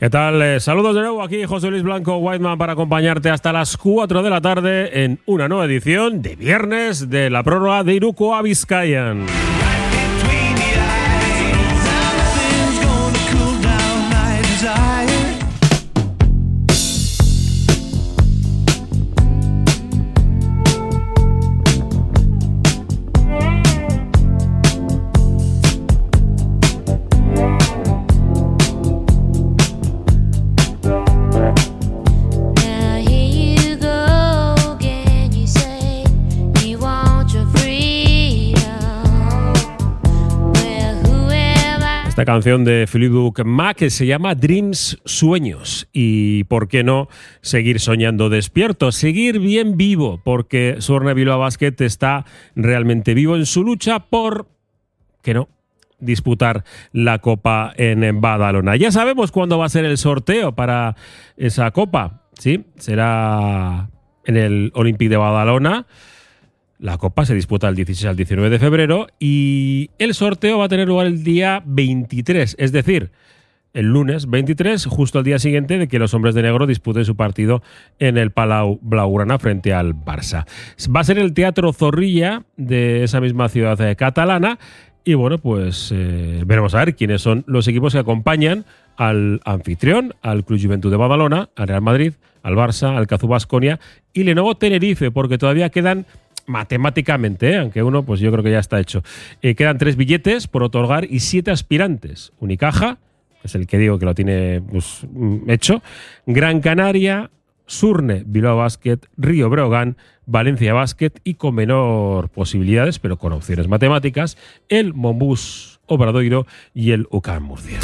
¿Qué tal? Eh, saludos de nuevo aquí José Luis Blanco Whiteman para acompañarte hasta las 4 de la tarde en una nueva edición de viernes de la prórroga de Iruko a Vizcayan. Canción de Philip Mac que se llama Dreams Sueños. Y por qué no seguir soñando despierto, seguir bien vivo, porque Sorne Bilbao Basket está realmente vivo en su lucha por, que no, disputar la Copa en Badalona. Ya sabemos cuándo va a ser el sorteo para esa Copa, ¿sí? Será en el Olympique de Badalona. La Copa se disputa el 16 al 19 de febrero y el sorteo va a tener lugar el día 23, es decir, el lunes 23, justo al día siguiente de que los hombres de negro disputen su partido en el Palau Blaugrana frente al Barça. Va a ser el Teatro Zorrilla de esa misma ciudad catalana y bueno, pues eh, veremos a ver quiénes son los equipos que acompañan al anfitrión, al Club Juventud de Badalona, al Real Madrid, al Barça, al Cazú Basconia y Lenovo Tenerife, porque todavía quedan matemáticamente, aunque uno pues yo creo que ya está hecho. Eh, quedan tres billetes por otorgar y siete aspirantes. Unicaja, que es el que digo que lo tiene pues, mm, hecho, Gran Canaria, Surne, Bilbao Basket, Río Brogan, Valencia Basket y con menor posibilidades, pero con opciones matemáticas, el Mombus Obradoiro y el UCAM Murcia.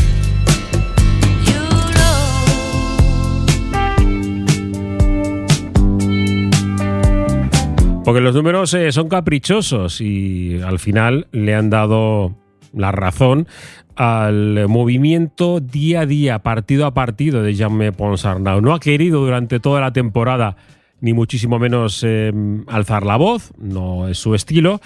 Porque los números eh, son caprichosos y al final le han dado la razón al movimiento día a día, partido a partido de Jaume Ponsarnau. No ha querido durante toda la temporada, ni muchísimo menos em, alzar la voz, no es su estilo,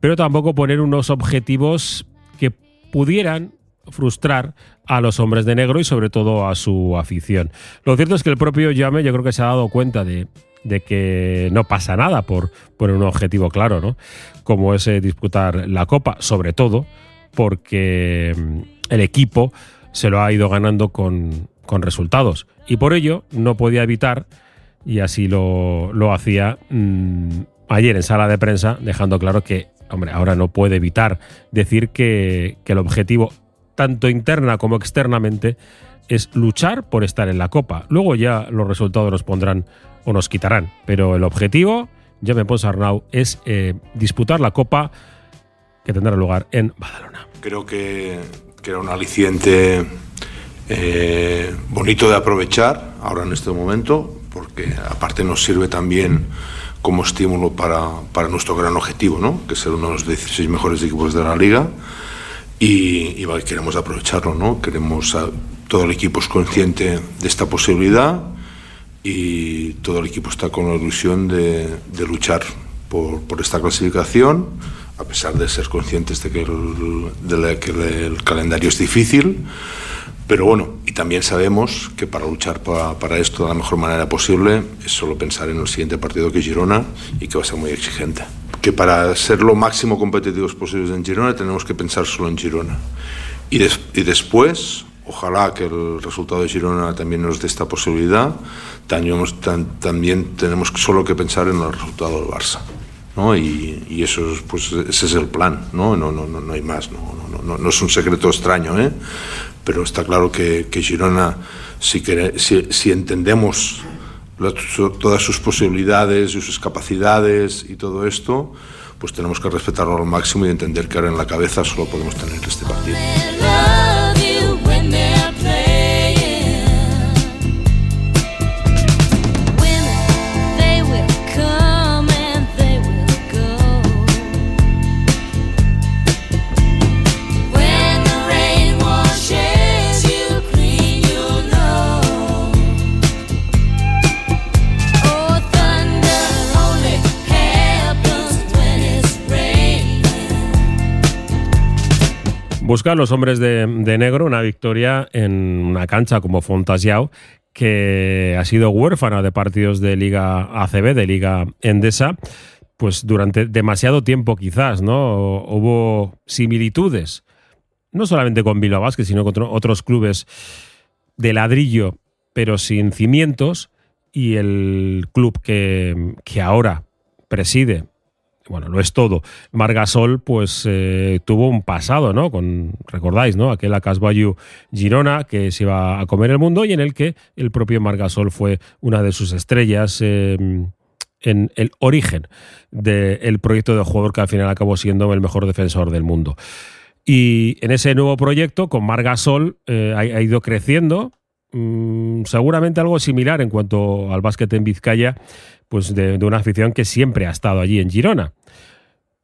pero tampoco poner unos objetivos que pudieran frustrar a los hombres de negro y sobre todo a su afición. Lo cierto es que el propio Jaume yo creo que se ha dado cuenta de de que no pasa nada por un objetivo claro, ¿no? Como es eh, disputar la Copa, sobre todo porque mm, el equipo se lo ha ido ganando con, resultados. Y por ello no podía evitar, y así lo, hacía mm, ayer en sala de prensa, dejando claro que, hombre, ahora no puede evitar decir que, que el objetivo, tanto interna como externamente, es luchar por estar en la Copa. Luego ya los resultados nos pondrán o nos quitarán. Pero el objetivo, ya me Arnau, es eh, disputar la Copa que tendrá lugar en Badalona. Creo que, era un aliciente eh, bonito de aprovechar ahora en este momento, porque aparte nos sirve también como estímulo para, para nuestro gran objetivo, ¿no? que es ser uno de los 16 mejores equipos de la liga. Y, y queremos aprovecharlo, ¿no? Queremos, todo el equipo es consciente de esta posibilidad y todo el equipo está con la ilusión de, luchar por, esta clasificación, a pesar de ser conscientes de que, el, calendario es difícil. Pero bueno, y también sabemos que para luchar para, esto de la mejor manera posible es solo pensar en el siguiente partido que es Girona y que va a ser muy exigente. Que para ser lo máximo competitivos posibles en Girona tenemos que pensar solo en Girona. Y, y después Ojalá que el resultado de Girona también nos dé esta posibilidad. También, tenemos solo que pensar en el resultado del Barça. ¿no? Y, eso pues, ese es el plan, no, no, no, no hay más. No, no, no, es un secreto extraño, ¿eh? pero está claro que, que Girona, si, si, si entendemos todas sus posibilidades y sus capacidades y todo esto, pues tenemos que respetarlo al máximo y entender que ahora en la cabeza solo podemos tener este partido. Buscan los hombres de, negro una victoria en una cancha como Fontasiao, que ha sido huérfana de partidos de Liga ACB, de Liga Endesa, pues durante demasiado tiempo quizás, ¿no? Hubo similitudes, no solamente con Bilbao Basket, sino con otros clubes de ladrillo, pero sin cimientos, y el club que, que ahora preside bueno, lo es todo. Margasol, pues eh, tuvo un pasado, ¿no? Con, recordáis, ¿no? Aquel Acasbayu Girona que se iba a comer el mundo y en el que el propio Margasol fue una de sus estrellas eh, en el origen del proyecto de jugador que al final acabó siendo el mejor defensor del mundo. Y en ese nuevo proyecto, con Margasol, eh, ha, ido creciendo. Mm, seguramente algo similar en cuanto al básquet en Vizcaya pues de, una afición que siempre ha estado allí en Girona.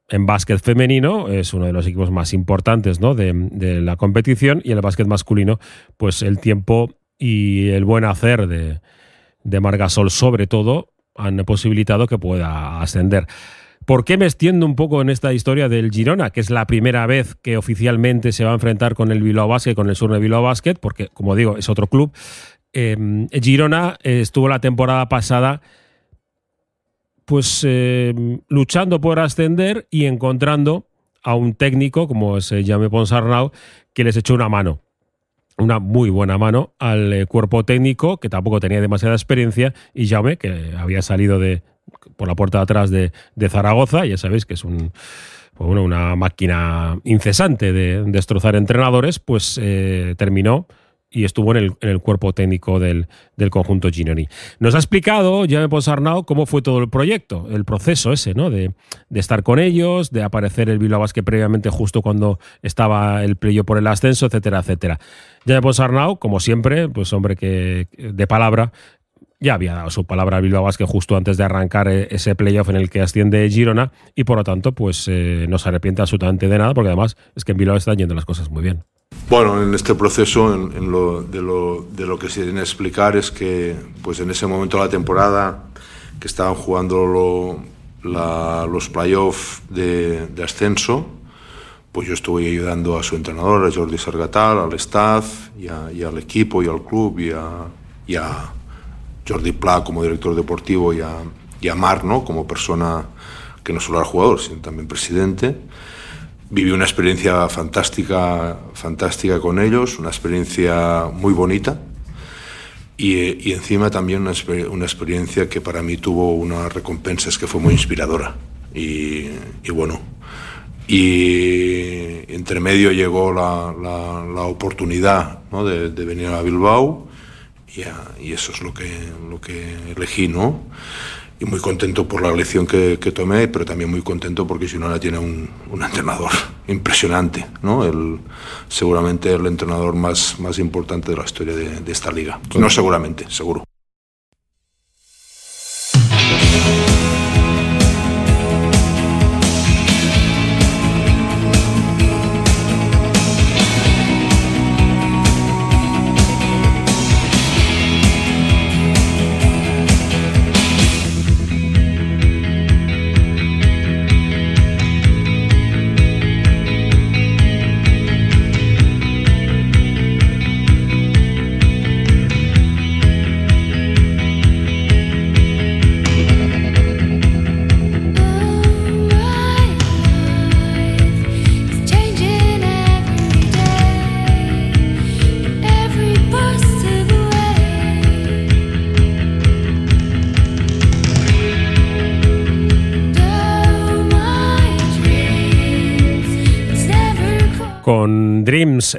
En básquet femenino es uno de los equipos más importantes ¿no? de, la competición y en el básquet masculino, pues el tiempo y el buen hacer de, de Margasol sobre todo han posibilitado que pueda ascender. ¿Por qué me extiendo un poco en esta historia del Girona, que es la primera vez que oficialmente se va a enfrentar con el Bilbao Basket, con el Sur de Bilbao Basket? Porque, como digo, es otro club. Eh, Girona estuvo la temporada pasada pues eh, luchando por ascender y encontrando a un técnico como se llame Ponsarnau que les echó una mano una muy buena mano al eh, cuerpo técnico que tampoco tenía demasiada experiencia y Jaume que había salido de por la puerta de atrás de, Zaragoza ya sabéis que es un pues una máquina incesante de destrozar entrenadores pues eh, terminó y estuvo en el, cuerpo técnico del, conjunto Ginoni. Nos ha explicado, ya me Ponsarnau, cómo fue todo el proyecto, el proceso ese, ¿no? De, estar con ellos, de aparecer el Bilbao Basket previamente justo cuando estaba el playo por el ascenso, etcétera, etcétera. Ya me Ponsarnau, como siempre, pues hombre que de palabra, ya había dado su palabra al Bilbao Basket justo antes de arrancar eh, ese playoff en el que asciende Girona y por lo tanto pues eh, no se arrepiente absolutamente de nada porque además es que en Bilbao están yendo las cosas muy bien. Bueno, en este proceso, en, lo, de, lo, de, lo, que se tiene que explicar es que, pues en ese momento de la temporada que estaban jugando los playoffs de, de, ascenso, pues yo estuve ayudando a su entrenador, a Jordi Sargatal, al staff y, al equipo y al club y a, Jordi Pla como director deportivo y a, y Mar, como persona que no solo era jugador, sino también presidente viví una experiencia fantástica, fantástica con ellos, una experiencia muy bonita y, encima también una, una, experiencia que para mí tuvo unas recompensas que fue muy inspiradora. Y, bueno, y entre medio llegó la, la, oportunidad ¿no? de, venir a Bilbao y, y, eso es lo que, lo que elegí, ¿no? y muy contento por la lección que, tomé, pero también muy contento porque Girona tiene un, un entrenador impresionante, ¿no? El, seguramente el entrenador más, más importante de la historia de, de esta liga. No seguramente, seguro.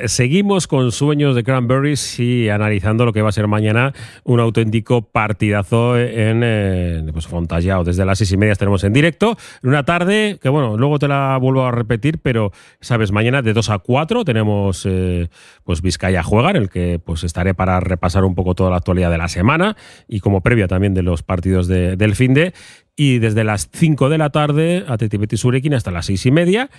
Seguimos con sueños de Cranberries y analizando lo que va a ser mañana un auténtico partidazo en eh, pues, Fontallao. Desde las seis y media estaremos en directo. Una tarde que, bueno, luego te la vuelvo a repetir, pero sabes, mañana de 2 a 4 tenemos eh, pues Vizcaya Juega, en el que pues estaré para repasar un poco toda la actualidad de la semana y como previa también de los partidos del fin de. Y desde las 5 de la tarde, a Betis Surekin hasta las seis y media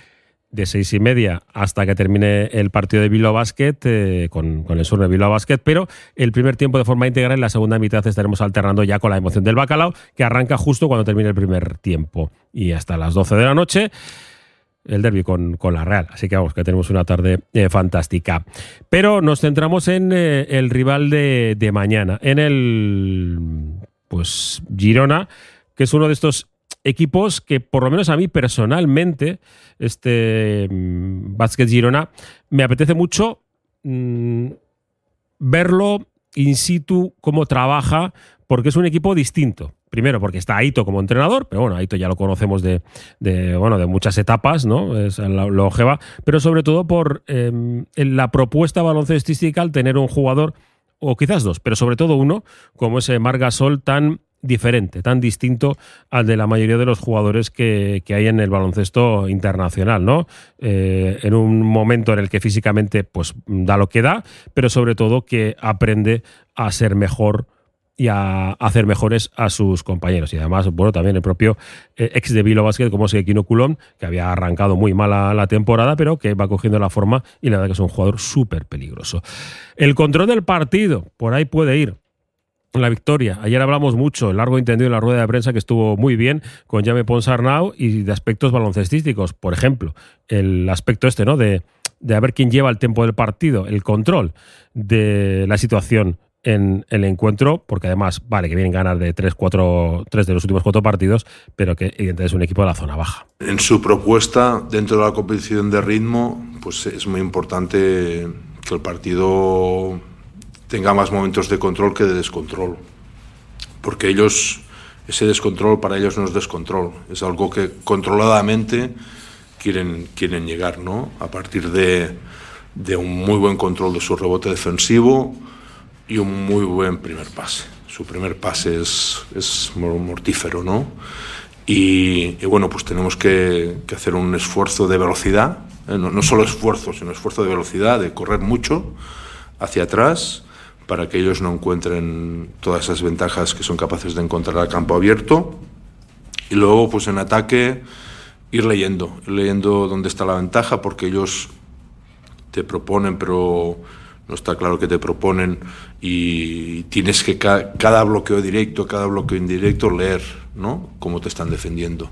de seis y media hasta que termine el partido de Bilbao Basket eh, con, el sur de Bilbao Basket, pero el primer tiempo de forma integral en la segunda mitad estaremos alternando ya con la emoción del bacalao, que arranca justo cuando termine el primer tiempo y hasta las 12 de la noche. el derby con, con, la Real. Así que vamos, que tenemos una tarde eh, fantástica. Pero nos centramos en eh, el rival de, de, mañana, en el pues Girona, que es uno de estos equipos que por lo menos a mí personalmente, este mm, Basket Girona, me apetece mucho mm, verlo in situ, cómo trabaja, porque es un equipo distinto. Primero, porque está Aito como entrenador, pero bueno, Aito ya lo conocemos de, bueno, de muchas etapas, ¿no? Es la longeva, pero sobre todo por em, la propuesta baloncestística al tener un jugador, o quizás dos, pero sobre todo uno, como ese Margasol tan diferente, tan distinto al de la mayoría de los jugadores que, hay en el baloncesto internacional, ¿no? Eh, en un momento en el que físicamente pues da lo que da, pero sobre todo que aprende a ser mejor y a hacer mejores a sus compañeros. Y además, bueno, también el propio eh, ex de Vilo Basket, como es Kino Coulomb, que había arrancado muy mal la, la, temporada, pero que va cogiendo la forma y la verdad que es un jugador súper peligroso. El control del partido, por ahí puede ir la victoria. Ayer hablamos mucho, largo entendido en la rueda de prensa que estuvo muy bien con Jaime Ponsarnau y de aspectos baloncestísticos. Por ejemplo, el aspecto este, ¿no? De, de a ver quién lleva el tiempo del partido, el control de la situación en el encuentro, porque además, vale, que vienen ganar de 3, 4, 3 de los últimos cuatro partidos, pero que evidentemente es un equipo de la zona baja. En su propuesta, dentro de la competición de ritmo, pues es muy importante que el partido tenga más momentos de control que de descontrol. Porque ellos, ese descontrol para ellos no es descontrol, es algo que controladamente quieren, quieren llegar, ¿no? A partir de, de un muy buen control de su rebote defensivo y un muy buen primer pase. Su primer pase es, mortífero, ¿no? Y, bueno, pues tenemos que, que, hacer un esfuerzo de velocidad, ¿eh? no, no, solo esfuerzo, sino esfuerzo de velocidad, de correr mucho hacia atrás para que ellos no encuentren todas esas ventajas que son capaces de encontrar al campo abierto. Y luego, pues en ataque, ir leyendo, ir leyendo dónde está la ventaja, porque ellos te proponen, pero no está claro que te proponen y tienes que cada bloqueo directo, cada bloqueo indirecto leer, ¿no? Cómo te están defendiendo.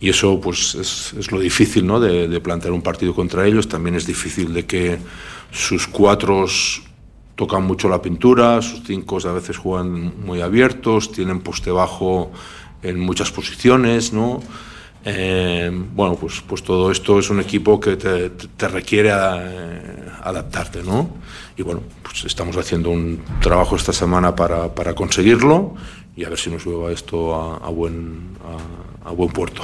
Y eso pues es, lo difícil ¿no? de, de, plantear un partido contra ellos. También es difícil de que sus cuatros tocan mucho la pintura, sus cinco a veces juegan muy abiertos, tienen poste bajo en muchas posiciones, ¿no? Eh, bueno, pues, pues todo esto es un equipo que te, requiere eh, adaptarte, ¿no? Y bueno, pues estamos haciendo un trabajo esta semana para, para conseguirlo y a ver si nos lleva esto a, buen, a buen puerto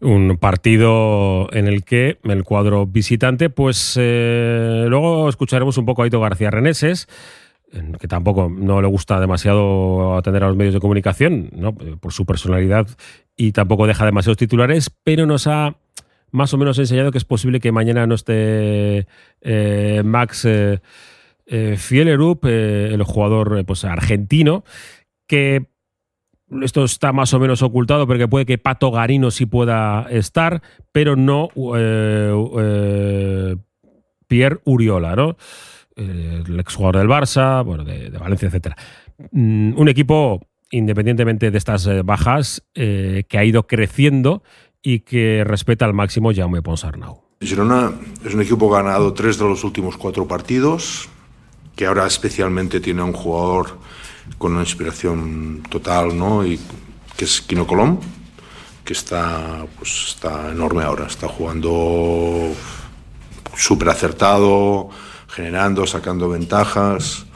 un partido en el que el cuadro visitante, pues eh, luego escucharemos un poco a Ito García Reneses, que tampoco no le gusta demasiado atender a los medios de comunicación, ¿no? por su personalidad, y tampoco deja demasiados titulares, pero nos ha más o menos enseñado que es posible que mañana no esté eh, Max eh, eh Fielerup, eh, el jugador pues, argentino, que esto está más o menos ocultado porque puede que Pato Garino sí pueda estar, pero no eh, eh, Pierre Uriola, ¿no? Eh, el exjugador del Barça, bueno, de, Valencia, etcétera. Mm, un equipo, independientemente de estas eh, bajas, que ha ido creciendo y que respeta al máximo Jaume Ponsarnau. Girona es un equipo ganado tres de los últimos cuatro partidos, que ahora especialmente tiene un jugador con una inspiración total, ¿no? Y que es Kino Colom, que está, pues, está enorme ahora, está jugando súper acertado, generando, sacando ventajas.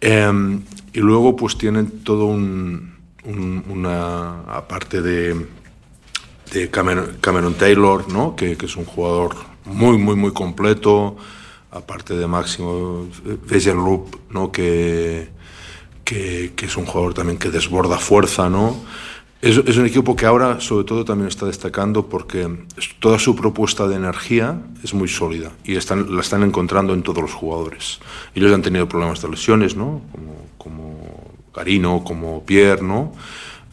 Eh, y luego pues tienen todo un, un una aparte de, Cameron, Taylor, ¿no? Que, que, es un jugador muy, muy, muy completo, aparte de Máximo Loop, ¿no? Que, que, que, es un jugador también que desborda fuerza, ¿no? Es, es, un equipo que ahora, sobre todo, también está destacando porque toda su propuesta de energía es muy sólida y están, la están encontrando en todos los jugadores. Ellos han tenido problemas de lesiones, ¿no? Como, como Carino, como Pierre, ¿no?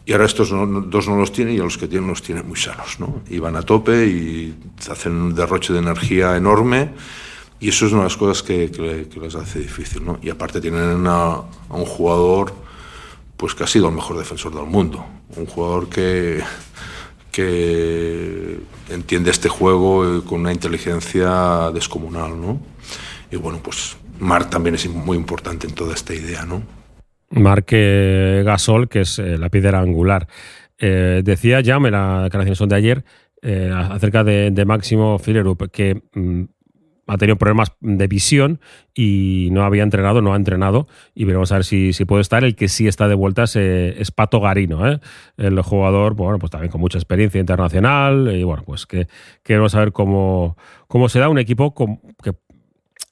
Y ahora estos no, dos no los tienen y a los que tienen los tienen muy sanos, ¿no? Y van a tope y hacen un derroche de energía enorme y eso es una de las cosas que, que, que les hace difícil, ¿no? Y aparte tienen una, a un jugador pues que ha sido el mejor defensor del mundo, un jugador que, que entiende este juego con una inteligencia descomunal, ¿no? Y bueno, pues Marc también es muy importante en toda esta idea, ¿no? Marc eh, Gasol, que es eh, la piedra angular. Eh, decía ya en la declaración de ayer acerca de, Máximo Filerup que mm, ha tenido problemas de visión y no había entrenado, no ha entrenado. Y veremos a ver si, si puede estar. El que sí está de vuelta es, Pato Garino, ¿eh? el jugador, bueno, pues también con mucha experiencia internacional. Y bueno, pues que queremos saber cómo, cómo se da un equipo que,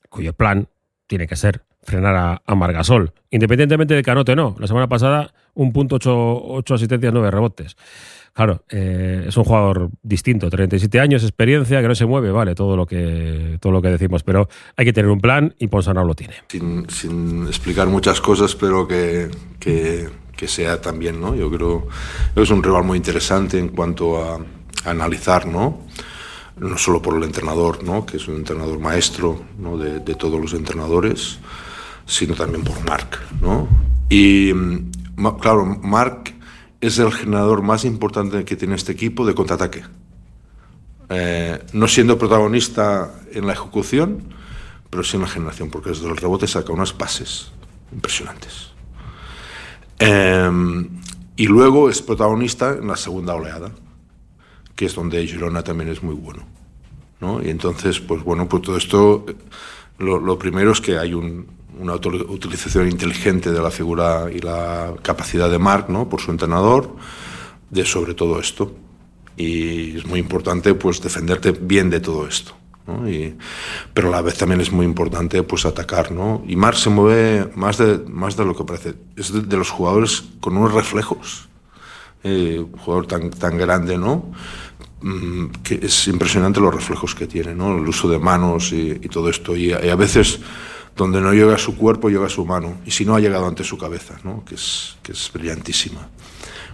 cuyo plan tiene que ser frenar a, Margasol. Independientemente de Canote, no. La semana pasada, un punto, ocho, ocho asistencias, nueve rebotes. Claro, eh, es un jugador distinto, 37 años, experiencia, que no se mueve, vale, todo lo que, todo lo que decimos, pero hay que tener un plan y Ponsarnau lo tiene. Sin, explicar muchas cosas, pero que, que, sea también, ¿no? Yo creo que es un rival muy interesante en cuanto a, analizar, ¿no? No solo por el entrenador, ¿no? Que es un entrenador maestro, ¿no? de, de todos los entrenadores, sino también por Marc, ¿no? Y mm, claro, Marc es el generador más importante que tiene este equipo de contraataque. Eh, no siendo protagonista en la ejecución, pero sí en la generación, porque desde el rebote saca unas pases impresionantes. Eh, y luego es protagonista en la segunda oleada, que es donde Girona también es muy bueno. ¿no? Y entonces, pues bueno, pues todo esto, lo, lo primero es que hay un, una utilización inteligente de la figura y la capacidad de Mark, ¿no? por su entrenador, de sobre todo esto. Y es muy importante pues defenderte bien de todo esto. ¿no? Y, pero a la vez también es muy importante pues atacar. ¿no? Y Mark se mueve más de, más de lo que parece. Es de, los jugadores con unos reflejos. Eh, un jugador tan, tan grande, ¿no? Mm, que es impresionante los reflejos que tiene, ¿no? el uso de manos y, todo esto. y a veces donde no llega su cuerpo, llega su mano. Y si no, ha llegado ante su cabeza, ¿no? que, es, que es brillantísima.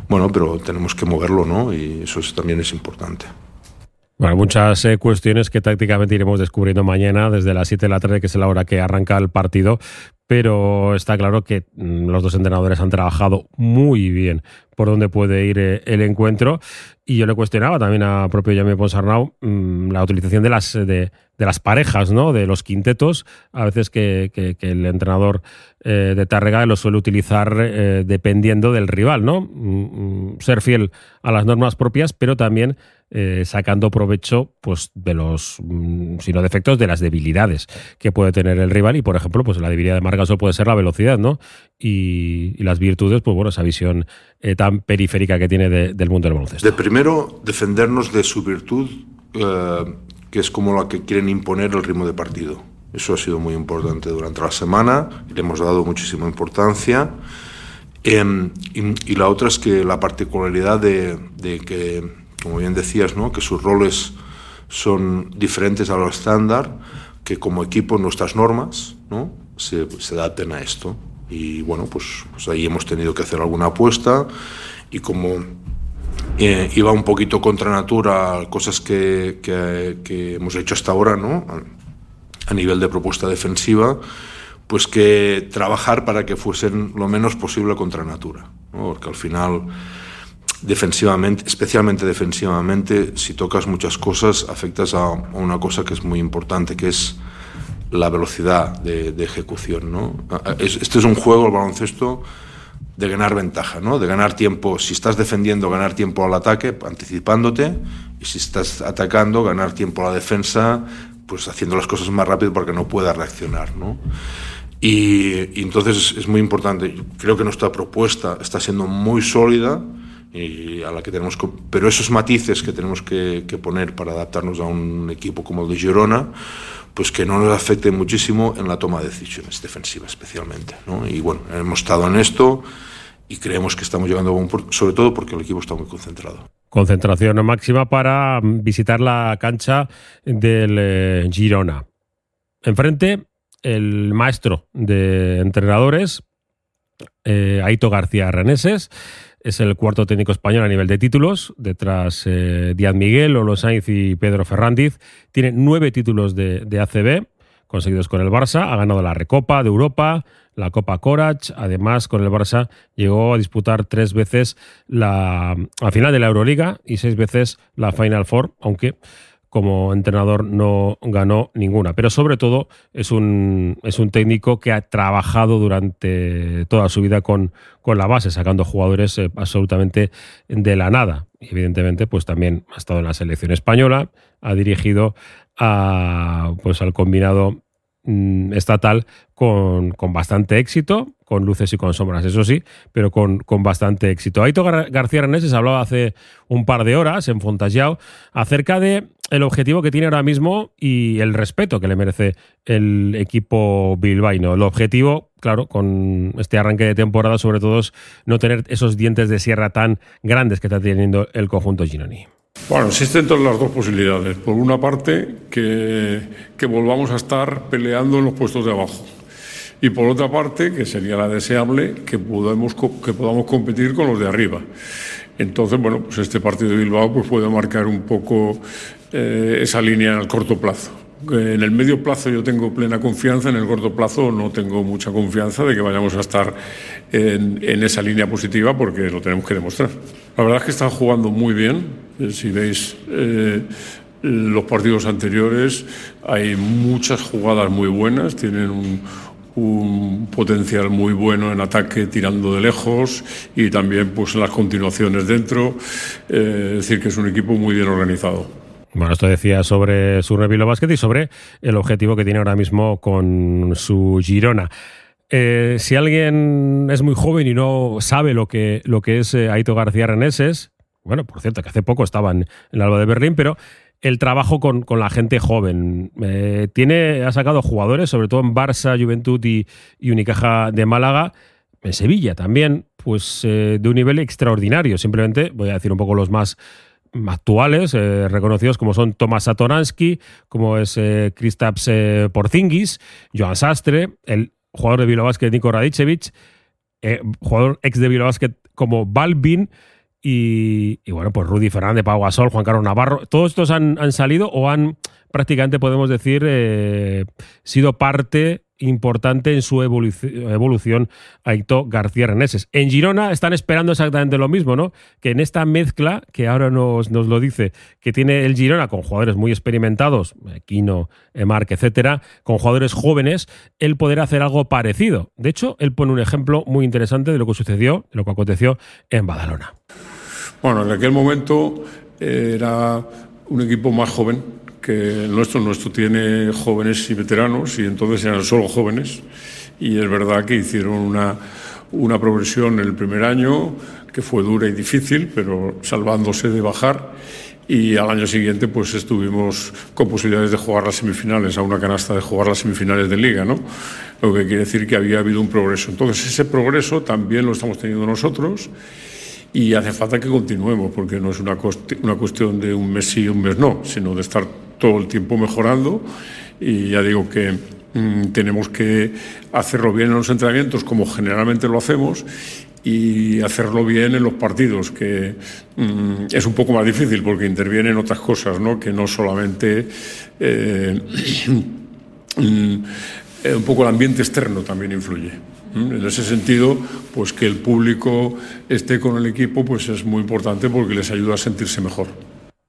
Bueno, pero tenemos que moverlo, ¿no? Y eso también es importante. Bueno, muchas eh, cuestiones que tácticamente iremos descubriendo mañana desde las 7 de la tarde, que es la hora que arranca el partido. Pero está claro que mm, los dos entrenadores han trabajado muy bien por dónde puede ir eh, el encuentro. Y yo le cuestionaba también a propio Jaime Ponsarnau mm, la utilización de las, de, las parejas, ¿no? de los quintetos, a veces que, el entrenador eh, de Tárrega lo suele utilizar eh, dependiendo del rival, ¿no? Mm, ser fiel a las normas propias, pero también sacando provecho pues, de los, si no defectos, de las debilidades que puede tener el rival. Y, por ejemplo, pues la debilidad de Margasol puede ser la velocidad, ¿no? Y, y las virtudes, pues bueno, esa visión tan periférica que tiene del mundo del baloncesto. De primero, defendernos de su virtud, eh, que es como la que quieren imponer el ritmo de partido. Eso ha sido muy importante durante la semana y le hemos dado muchísima importancia. Em, y, la otra es que la particularidad de, que, como bien decías, ¿no? que sus roles son diferentes a lo estándar, que como equipo nuestras normas ¿no? se, se adapten a esto. Y bueno, pues, pues ahí hemos tenido que hacer alguna apuesta y como eh, iba un poquito contra natura cosas que, que, hemos hecho hasta ahora, ¿no? A nivel de propuesta defensiva, pues que trabajar para que fuesen lo menos posible contra natura, ¿no? Porque al final defensivamente, especialmente defensivamente, si tocas muchas cosas, afectas a una cosa que es muy importante, que es la velocidad de, ejecución. ¿no? Este es un juego, el baloncesto, de ganar ventaja, ¿no? de ganar tiempo. Si estás defendiendo, ganar tiempo al ataque, anticipándote, y si estás atacando, ganar tiempo a la defensa, pues haciendo las cosas más rápido porque no pueda reaccionar. ¿no? Y, entonces es muy importante. Creo que nuestra propuesta está siendo muy sólida a la que tenemos pero esos matices que tenemos que, que poner para adaptarnos a un equipo como el de Girona pues que no nos afecte muchísimo en la toma de decisiones defensivas especialmente. ¿no? Y bueno, hemos estado en esto y creemos que estamos llegando a un puerto, sobre todo porque el equipo está muy concentrado. Concentración máxima para visitar la cancha del eh, Girona. Enfrente, el maestro de entrenadores, eh, Aito García Reneses, es el cuarto técnico español a nivel de títulos, detrás eh, Díaz Miguel, Olo Sainz y Pedro Ferrandiz. Tiene nueve títulos de, ACB, conseguidos con el Barça. Ha ganado la Recopa de Europa, la Copa Corach. Además, con el Barça llegó a disputar tres veces la, final de la Euroliga y seis veces la Final Four, aunque como entrenador no ganó ninguna. Pero sobre todo es un, es un técnico que ha trabajado durante toda su vida con, con la base, sacando jugadores eh, absolutamente de la nada. Y evidentemente, pues también ha estado en la selección española, ha dirigido a, pues, al combinado mm, estatal con, con, bastante éxito, con luces y con sombras, eso sí, pero con, con bastante éxito. Aito García Reneses hablaba hace un par de horas en Fontajau acerca de el objetivo que tiene ahora mismo y el respeto que le merece el equipo bilbaíno. El objetivo, claro, con este arranque de temporada, sobre todo, es no tener esos dientes de sierra tan grandes que está teniendo el conjunto Ginoni. Bueno, existen todas las dos posibilidades. Por una parte, que, que volvamos a estar peleando en los puestos de abajo. Y por otra parte, que sería la deseable, que podamos, que podamos competir con los de arriba. Entonces, bueno, pues este partido de Bilbao pues puede marcar un poco eh, esa línea al corto plazo. En el medio plazo yo tengo plena confianza, en el corto plazo no tengo mucha confianza de que vayamos a estar en, esa línea positiva porque lo tenemos que demostrar. La verdad es que están jugando muy bien. Eh, si veis eh, los partidos anteriores, hay muchas jugadas muy buenas, tienen un, potencial muy bueno en ataque tirando de lejos y también pues en las continuaciones dentro, eh, es decir que es un equipo muy bien organizado. Bueno, esto decía sobre su Revilo Basket y sobre el objetivo que tiene ahora mismo con su Girona. Eh, si alguien es muy joven y no sabe lo que, lo que es eh, Aito García Reneses, bueno, por cierto, que hace poco estaban en el Alba de Berlín, pero el trabajo con, la gente joven. Eh, tiene, ha sacado jugadores, sobre todo en Barça, Juventud y, Unicaja de Málaga, en Sevilla también, pues de un nivel extraordinario. Simplemente voy a decir un poco los más actuales, eh, reconocidos como son Tomás Satoransky, como es Kristaps Porzingis, Joan Sastre, el jugador de Vilo Nico Radicevic, jugador ex de Vilo como Balvin, y, bueno, pues Rudy Fernández, Pau Gasol, Juan Carlos Navarro, todos estos han, salido o han prácticamente, podemos decir, eh, sido parte importante en su evolución a Hito García Reneses. En Girona están esperando exactamente lo mismo, ¿no? Que en esta mezcla, que ahora nos, nos lo dice, que tiene el Girona con jugadores muy experimentados, Quino, Marc, etcétera, con jugadores jóvenes, él poder hacer algo parecido. De hecho, él pone un ejemplo muy interesante de lo que sucedió, de lo que aconteció en Badalona. Bueno, en aquel momento era un equipo más joven que nuestro. nuestro tiene jóvenes y veteranos y entonces eran solo jóvenes. Y es verdad que hicieron una, una progresión el primer año que fue dura y difícil, pero salvándose de bajar. Y al año siguiente pues estuvimos con posibilidades de jugar las semifinales, a una canasta de jugar las semifinales de liga, ¿no? Lo que quiere decir que había habido un progreso. Entonces ese progreso también lo estamos teniendo nosotros y hace falta que continuemos, porque no es una, una cuestión de un mes sí y un mes no, sino de estar todo el tiempo mejorando. Y ya digo que mm, tenemos que hacerlo bien en los entrenamientos, como generalmente lo hacemos, y hacerlo bien en los partidos, que mm, es un poco más difícil porque intervienen otras cosas, ¿no? que no solamente eh, mm, un poco el ambiente externo también influye. En ese sentido, pues que el público esté con el equipo, pues es muy importante porque les ayuda a sentirse mejor.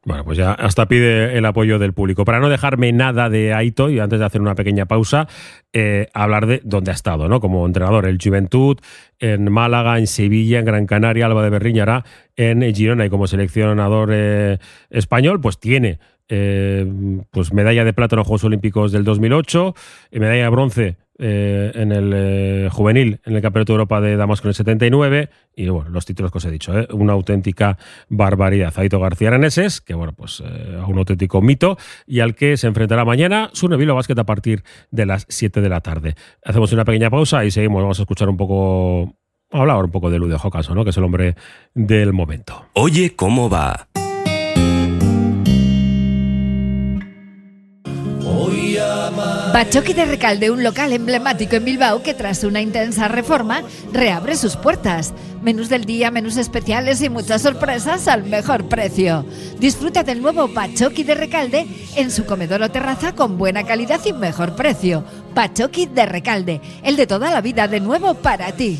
Bueno, pues ya hasta pide el apoyo del público. Para no dejarme nada de Aito, y antes de hacer una pequeña pausa, eh, hablar de dónde ha estado, ¿no? Como entrenador, el Juventud, en Málaga, en Sevilla, en Gran Canaria, Alba de Berriñará, en Girona y como seleccionador eh, español, pues tiene eh, pues medalla de plata en los Juegos Olímpicos del 2008, medalla de bronce eh, en el eh, juvenil, en el Campeonato de Europa de Damas con el 79, y bueno, los títulos que os he dicho, una auténtica barbaridad. Aito García Areneses, que bueno, pues un auténtico mito, y al que se enfrentará mañana su Nevilo Básquet a partir de las 7 de la tarde. Hacemos una pequeña pausa y seguimos, vamos a escuchar un poco, hablar un poco de Lude Jocaso, ¿no? que es el hombre del momento. Oye, ¿cómo va? Pachoqui de Recalde, un local emblemático en Bilbao que tras una intensa reforma reabre sus puertas. Menús del día, menús especiales y muchas sorpresas al mejor precio. Disfruta del nuevo Pachoqui de Recalde en su comedor o terraza con buena calidad y mejor precio. Pachoqui de Recalde, el de toda la vida de nuevo para ti.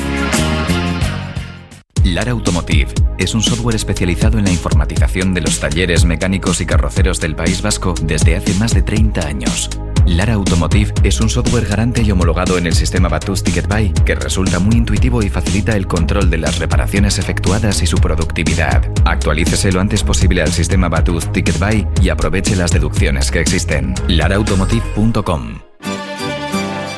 Lara Automotive es un software especializado en la informatización de los talleres mecánicos y carroceros del País Vasco desde hace más de 30 años. Lara Automotive es un software garante y homologado en el sistema Batus Ticket Buy que resulta muy intuitivo y facilita el control de las reparaciones efectuadas y su productividad. Actualícese lo antes posible al sistema Batus Ticket Buy y aproveche las deducciones que existen. laraautomotive.com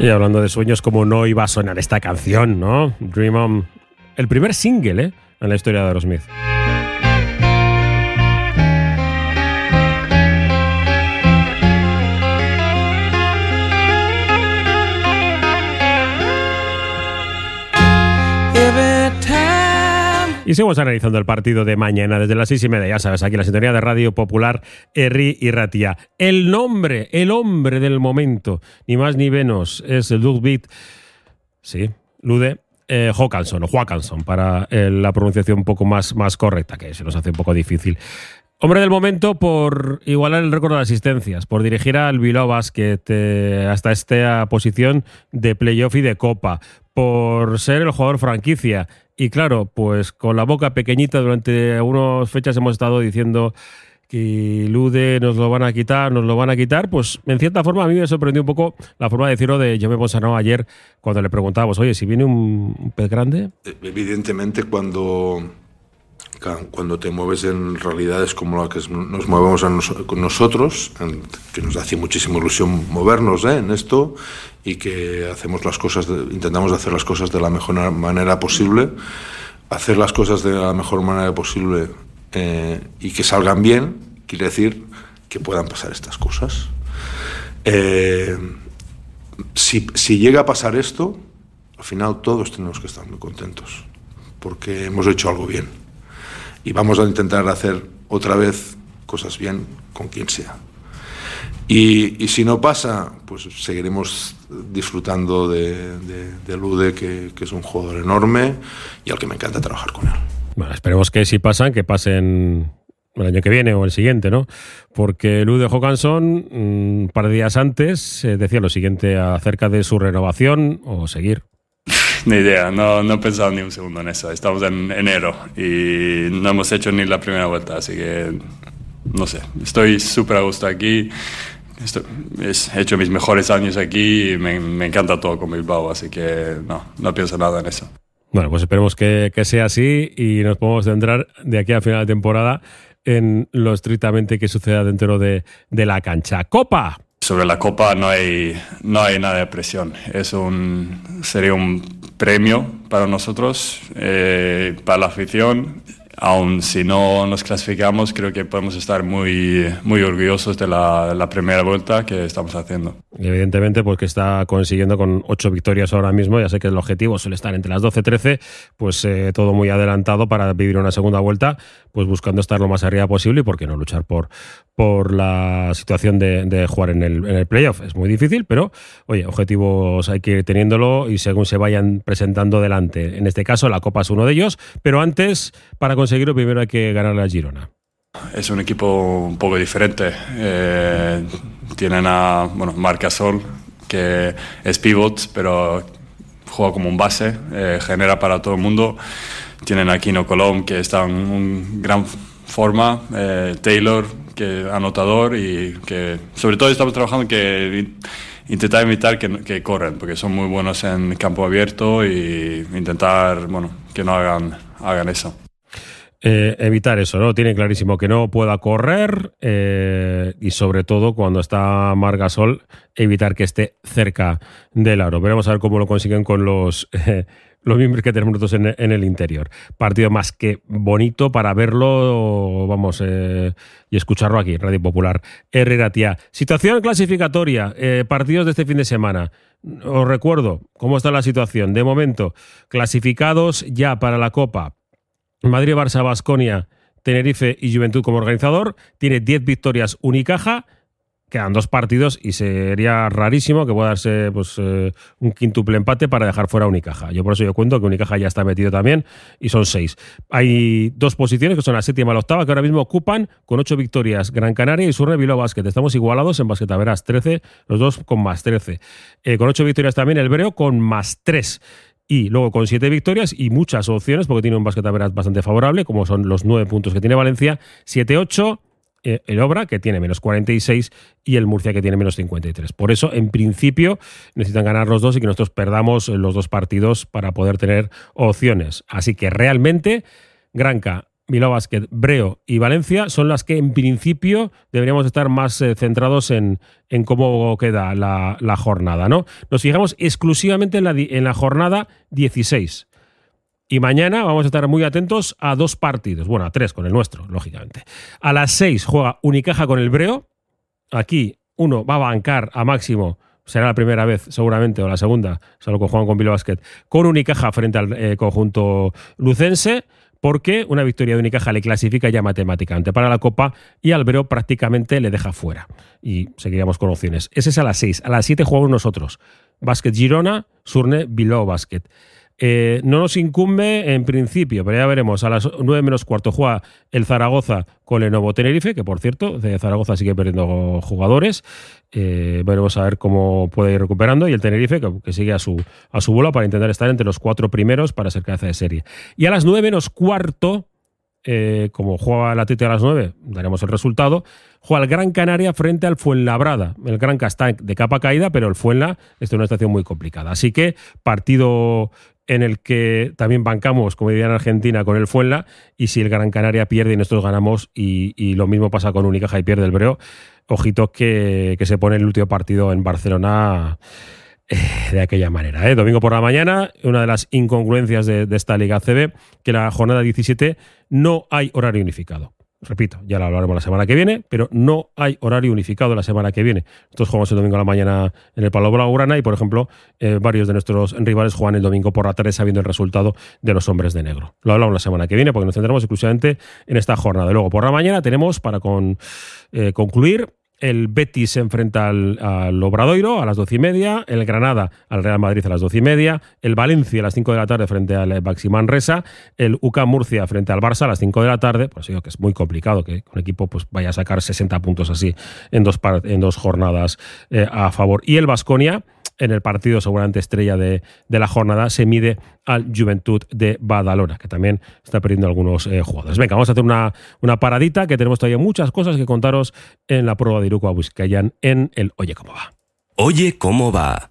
Y hablando de sueños, como no iba a sonar esta canción, ¿no? Dream On. El primer single, ¿eh? En la historia de Aerosmith. Y seguimos analizando el partido de mañana desde las seis y media, ya sabes, aquí la sintonía de Radio Popular, Erri y Ratia. El nombre, el hombre del momento, ni más ni menos, es Ludwig, sí, Lude eh, Håkansson o Joakanson, para eh, la pronunciación un poco más, más correcta, que se nos hace un poco difícil. Hombre del momento por igualar el récord de asistencias, por dirigir al Bilbao Basket eh, hasta esta posición de playoff y de copa, por ser el jugador franquicia. Y claro, pues con la boca pequeñita durante algunas fechas hemos estado diciendo que Lude nos lo van a quitar, nos lo van a quitar, pues en cierta forma a mí me sorprendió un poco la forma de decirlo de Jaume Bonsanó ayer cuando le preguntábamos, oye, si viene un pez grande. Evidentemente cuando cuando te mueves en realidades como la que nos movemos con nosotros, que nos hace muchísima ilusión movernos ¿eh? en esto y que hacemos las cosas, intentamos hacer las cosas de la mejor manera posible, hacer las cosas de la mejor manera posible eh, y que salgan bien, quiere decir que puedan pasar estas cosas. Eh, si, si llega a pasar esto, al final todos tenemos que estar muy contentos, porque hemos hecho algo bien y vamos a intentar hacer otra vez cosas bien con quien sea. Y, si no pasa, pues seguiremos disfrutando de, de, de Lude, que, es un jugador enorme y al que me encanta trabajar con él. Bueno, esperemos que si pasan, que pasen el año que viene o el siguiente, ¿no? Porque Lude Johansson, un par de días antes, eh, decía lo siguiente acerca de su renovación o seguir. Ni idea, no, no he pensado ni un segundo en eso. Estamos en enero y no hemos hecho ni la primera vuelta, así que no sé, estoy súper a gusto aquí. He hecho mis mejores años aquí y me, me, encanta todo con Bilbao, así que no, no pienso nada en eso. Bueno, pues esperemos que, que sea así y nos podemos centrar de aquí a final de temporada en lo estrictamente que suceda dentro de, de la cancha. ¡Copa! Sobre la Copa no hay, no hay nada de presión. Es un, sería un premio para nosotros, eh, para la afición. aun si no nos clasificamos, creo que podemos estar muy, muy orgullosos de la, primera vuelta que estamos haciendo. Evidentemente, porque pues está consiguiendo con ocho victorias ahora mismo, ya sé que el objetivo suele estar entre las 12 y 13, pues eh, todo muy adelantado para vivir una segunda vuelta, pues buscando estar lo más arriba posible y por qué no luchar por, por la situación de, de jugar en el, en el playoff. Es muy difícil, pero oye, objetivos hay que ir teniéndolo y según se vayan presentando delante. En este caso, la Copa es uno de ellos, pero antes, para conseguirlo, primero hay que ganar la Girona. Es un equipo un poco diferente. Eh, tienen a bueno, Marcasol, que es pivot, pero juega como un base, eh, genera para todo el mundo. Tienen a Kino Colom, que está en gran forma, eh, Taylor, que anotador y que sobre todo estamos trabajando que intentar evitar que, corren, porque son muy buenos en campo abierto y intentar, bueno, que no hagan, hagan eso. Eh, evitar eso, ¿no? Tiene clarísimo que no pueda correr eh, y sobre todo cuando está Margasol, evitar que esté cerca del aro. Veremos a ver cómo lo consiguen con los... los miembros que tenemos nosotros en, el interior. Partido más que bonito para verlo, vamos, eh, y escucharlo aquí, Radio Popular. Herrera Tía. Situación clasificatoria, eh, partidos de este fin de semana. Os recuerdo cómo está la situación. De momento, clasificados ya para la Copa. Madrid, Barça, Basconia, Tenerife y Juventud como organizador. Tiene 10 victorias, Unicaja quedan dos partidos y sería rarísimo que pueda darse pues, eh, un quintuple empate para dejar fuera Unicaja. Yo por eso yo cuento que Unicaja ya está metido también y son seis. Hay dos posiciones que son la séptima y la octava que ahora mismo ocupan con ocho victorias Gran Canaria y Bilbao Basket. Estamos igualados en Basquetaveras 13, los dos con más 13. Eh, con ocho victorias también el Breo con más tres y luego con siete victorias y muchas opciones, porque tiene un basquetaveras bastante favorable, como son los nueve puntos que tiene Valencia, 7-8, eh, el Obra, que tiene menos 46, y el Murcia, que tiene menos 53. Por eso, en principio, necesitan ganar los dos y que nosotros perdamos los dos partidos para poder tener opciones. Así que realmente, Granca, Bilbao Basket, Breo y Valencia son las que en principio deberíamos estar más eh, centrados en, en, cómo queda la, la, jornada. ¿no? Nos fijamos exclusivamente en la, en la jornada 16. Y mañana vamos a estar muy atentos a dos partidos. Bueno, a tres con el nuestro, lógicamente. A las seis juega Unicaja con el Breo. Aquí uno va a bancar a máximo será la primera vez seguramente o la segunda, solo con Juan con Bilbao Basket, con Unicaja frente al eh, conjunto lucense porque una victoria de Unicaja le clasifica ya matemáticamente para la Copa y Albero prácticamente le deja fuera. Y seguiríamos con opciones. Ese es a las 6. A las 7 jugamos nosotros. Basket Girona, Surne, Bilbao Basket. Eh, no nos incumbe en principio, pero ya veremos. A las 9 menos cuarto juega el Zaragoza con el nuevo Tenerife, que por cierto, de Zaragoza sigue perdiendo jugadores. Eh, veremos a ver cómo puede ir recuperando. Y el Tenerife, que, sigue a su, a su bola para intentar estar entre los cuatro primeros para ser cabeza de serie. Y a las 9 menos cuarto, eh, como juega el Atlético a las 9, daremos el resultado. Juega el Gran Canaria frente al Fuenlabrada. El Gran está de capa caída, pero el Fuenla está en una situación muy complicada. Así que partido en el que también bancamos, como diría en Argentina, con el Fuenla, y si el Gran Canaria pierde y nosotros ganamos, y, lo mismo pasa con Unicaja y pierde el Breo, ojito que, que, se pone el último partido en Barcelona de aquella manera. ¿eh? Domingo por la mañana, una de las incongruencias de, de esta Liga CB, que la jornada 17 no hay horario unificado repito, ya lo hablaremos la semana que viene, pero no hay horario unificado la semana que viene. Nosotros jugamos el domingo a la mañana en el Palo Blaugrana y, por ejemplo, eh, varios de nuestros rivales juegan el domingo por la tarde sabiendo el resultado de los hombres de negro. Lo hablamos la semana que viene porque nos centramos exclusivamente en esta jornada. Luego, por la mañana tenemos, para con, eh, concluir, el Betis se enfrenta al, al, Obradoiro a las doce y media, el Granada al Real Madrid a las doce y media, el Valencia a las cinco de la tarde frente al Baximán Resa, el UCA Murcia frente al Barça a las cinco de la tarde, pues digo que es muy complicado que un equipo pues, vaya a sacar 60 puntos así en dos, en dos jornadas eh, a favor. Y el Vasconia en el partido seguramente estrella de, de, la jornada, se mide al Juventud de Badalona, que también está perdiendo algunos eh, jugadores. Venga, vamos a hacer una, una, paradita, que tenemos todavía muchas cosas que contaros en la prueba de Iruko Abuscayan en el Oye Cómo Va. Oye Cómo Va.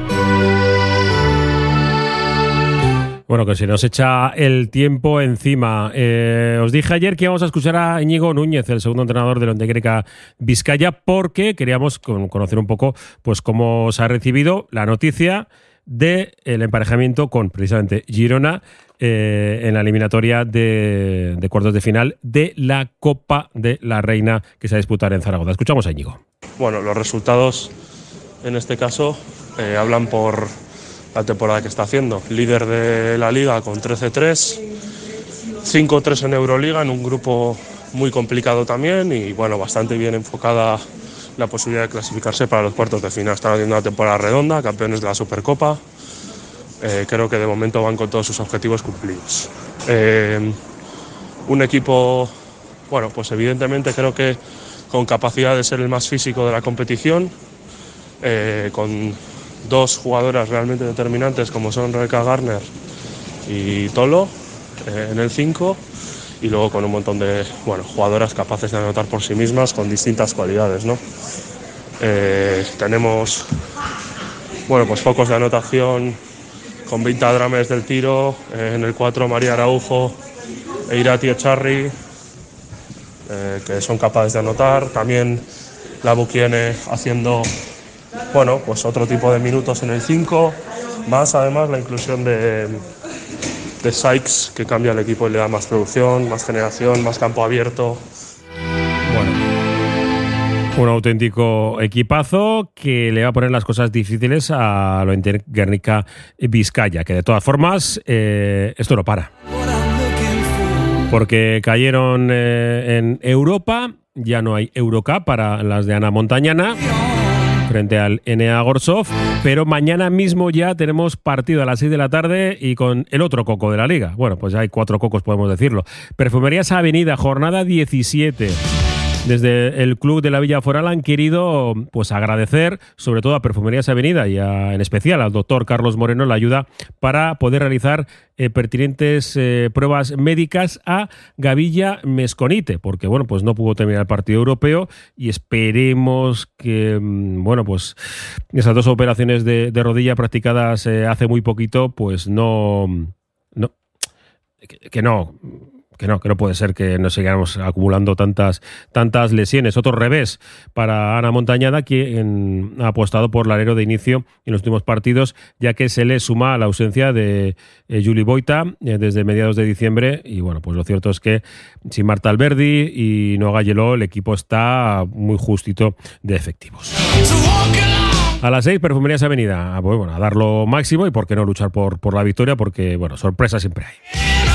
Bueno, que se nos echa el tiempo encima. Eh, os dije ayer que íbamos a escuchar a Íñigo Núñez, el segundo entrenador de la Greca Vizcaya, porque queríamos conocer un poco pues, cómo se ha recibido la noticia del emparejamiento con precisamente Girona eh, en la eliminatoria de, de, cuartos de final de la Copa de la Reina que se va a en Zaragoza. Escuchamos a Íñigo. Bueno, los resultados en este caso eh, hablan por la temporada que está haciendo. Líder de la liga con 13-3, 5-3 en Euroliga, en un grupo muy complicado también y bueno, bastante bien enfocada la posibilidad de clasificarse para los cuartos de final. Están haciendo una temporada redonda, campeones de la Supercopa. Eh, creo que de momento van con todos sus objetivos cumplidos. Eh, un equipo, bueno, pues evidentemente creo que con capacidad de ser el más físico de la competición, eh, con dos jugadoras realmente determinantes como son Rebeca Garner y Tolo eh, en el 5 y luego con un montón de bueno, jugadoras capaces de anotar por sí mismas con distintas cualidades. ¿no? Eh, tenemos bueno, pues focos de anotación con 20 drames del tiro, eh, en el 4 María Araujo e Irati Echarri, que son capaces de anotar. También la Buquiene haciendo bueno, pues otro tipo de minutos en el 5, más además la inclusión de, de Sykes, que cambia el equipo y le da más producción, más generación, más campo abierto. Bueno, un auténtico equipazo que le va a poner las cosas difíciles a lo Guernica Vizcaya, que de todas formas eh, esto no para. Porque cayeron eh, en Europa, ya no hay Eurocup para las de Ana Montañana frente al NA Gorsov, pero mañana mismo ya tenemos partido a las 6 de la tarde y con el otro coco de la liga. Bueno, pues ya hay cuatro cocos, podemos decirlo. Perfumerías Avenida, jornada 17 desde el Club de la Villa Foral han querido pues agradecer sobre todo a Perfumerías Avenida y en especial al doctor Carlos Moreno la ayuda para poder realizar eh, pertinentes eh, pruebas médicas a Gavilla Mesconite, porque bueno, pues no pudo terminar el partido europeo y esperemos que mm, bueno, pues esas dos operaciones de, rodilla practicadas eh, hace muy poquito, pues no, no que no que no, que no puede ser que nos sigamos acumulando tantas, tantas lesiones. Otro revés para Ana Montañada, quien ha apostado por el alero de inicio en los últimos partidos, ya que se le suma a la ausencia de eh, Julie Boita eh, desde mediados de diciembre. Y bueno, pues lo cierto es que sin Marta Alberdi y no Galleló, el equipo está muy justito de efectivos. A las seis, Perfumerías Avenida. Ah, pues bueno, a dar lo máximo y por qué no luchar por, por la victoria, porque, bueno, sorpresa siempre hay.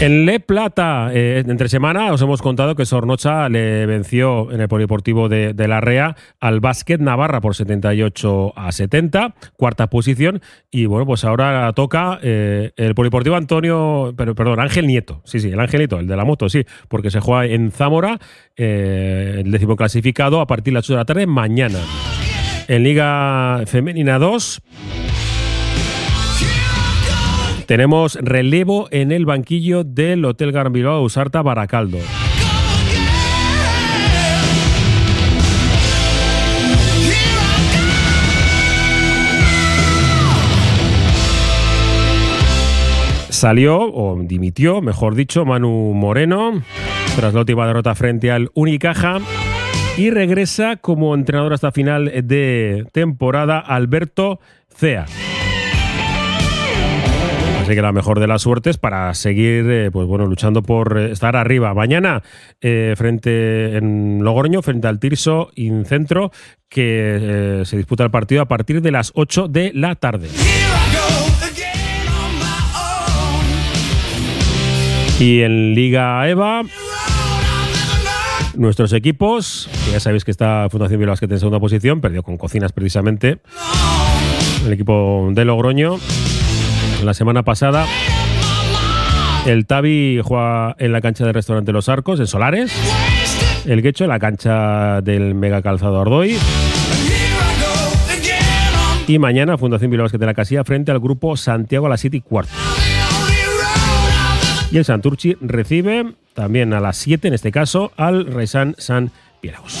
En Le Plata, eh, entre semana, os hemos contado que Sornocha le venció en el Polideportivo de, La Rea al Básquet Navarra por 78 a 70, cuarta posición. Y bueno, pues ahora toca eh, el Polideportivo Antonio, pero, perdón, Ángel Nieto. Sí, sí, el Ángel Nieto, el de la moto, sí, porque se juega en Zamora, eh, el décimo clasificado, a partir de las 8 de la tarde mañana. En Liga Femenina 2. Tenemos relevo en el banquillo del Hotel Gran Bilbao Usarta Baracaldo. Salió, o dimitió, mejor dicho, Manu Moreno, tras la última derrota frente al Unicaja. Y regresa como entrenador hasta final de temporada Alberto Cea. Así que la mejor de las suertes para seguir eh, pues bueno, luchando por eh, estar arriba. Mañana, eh, frente en Logroño, frente al Tirso Incentro, que se disputa el partido a partir de las 8 de la tarde. Y en Liga EVA, nuestros equipos, ya sabéis que está Fundación Bilbao Basket en segunda posición, perdió con Cocinas precisamente. El equipo de Logroño, la semana pasada, el Tavi juega en la cancha del restaurante Los Arcos, en Solares. El Guecho en la cancha del Mega Calzado Ardoy. Y mañana Fundación Bilbao Basket de la Casilla frente al grupo Santiago a las 7 y cuarto. Y el Santurchi recibe también a las 7, en este caso, al Reisan San Pieraus.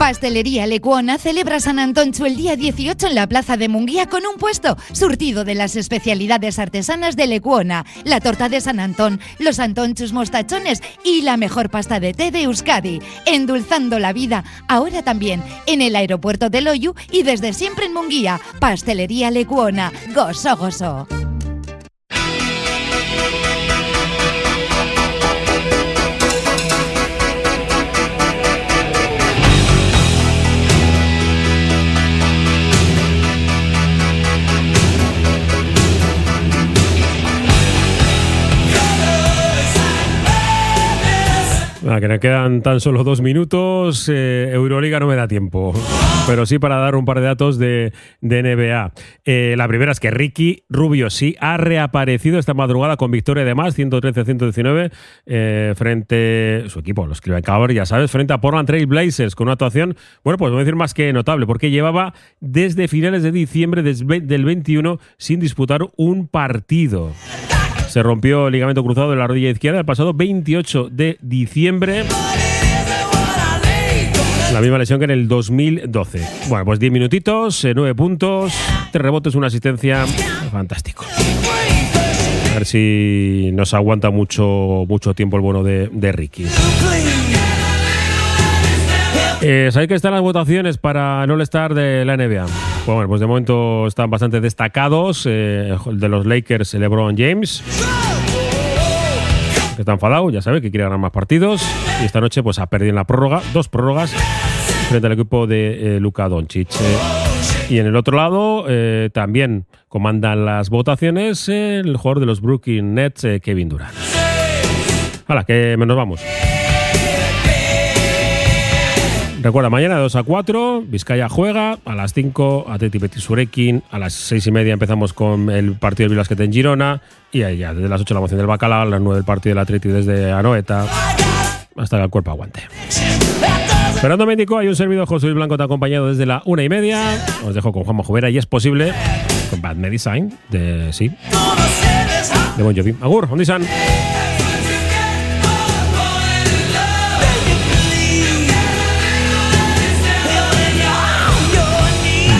Pastelería Lecuona celebra San Antoncho el día 18 en la Plaza de Munguía con un puesto surtido de las especialidades artesanas de Lecuona, la torta de San Antón, los antonchos mostachones y la mejor pasta de té de Euskadi, endulzando la vida, ahora también en el aeropuerto de Loyu y desde siempre en Munguía. Pastelería Lecuona, gozo gozo. Ah, que me quedan tan solo dos minutos. eh, Euroliga no me da tiempo, pero sí para dar un par de datos de, de NBA. Eh, la primera es que Ricky Rubio sí ha reaparecido esta madrugada con victoria de más, 113-119, eh, frente su equipo, los Cleveland Cavaliers, ya sabes, frente a Portland Trail Blazers, con una actuación, bueno, pues voy a decir más que notable, porque llevaba desde finales de diciembre del 21 sin disputar un partido. Se rompió el ligamento cruzado de la rodilla izquierda el pasado 28 de diciembre. La misma lesión que en el 2012. Bueno, pues 10 minutitos, 9 puntos, 3 rebotes, una asistencia. Fantástico. A ver si nos aguanta mucho, mucho tiempo el bueno de, Ricky. Eh, Sabéis que están las votaciones para el All-Star de la NBA. Bueno, pues de momento están bastante destacados. eh, de los Lakers, LeBron James. Que está enfadado, ya sabe que quiere ganar más partidos. Y esta noche pues ha perdido en la prórroga, dos prórrogas, frente al equipo de eh, Luka Doncic. Y en el otro lado eh, también comandan las votaciones el jugador de los Brooklyn Nets, eh, Kevin Durant. Hala, que nos vamos. Recuerda, mañana de 2 a 4, Vizcaya juega, a las 5 Atleti Betis a las 6 y media empezamos con el partido del Vilasquete en Girona, y ahí ya desde las 8 la moción del Bacalao, a las 9 el partido del Atleti desde Anoeta, hasta que el cuerpo aguante. Fernando Médico, hay un servidor José Luis Blanco te ha acompañado desde la una y media. Os dejo con Juanma Jubera y es posible con Bad Medicine de sí. De Bon Jovi. Agur, ¿dónde están?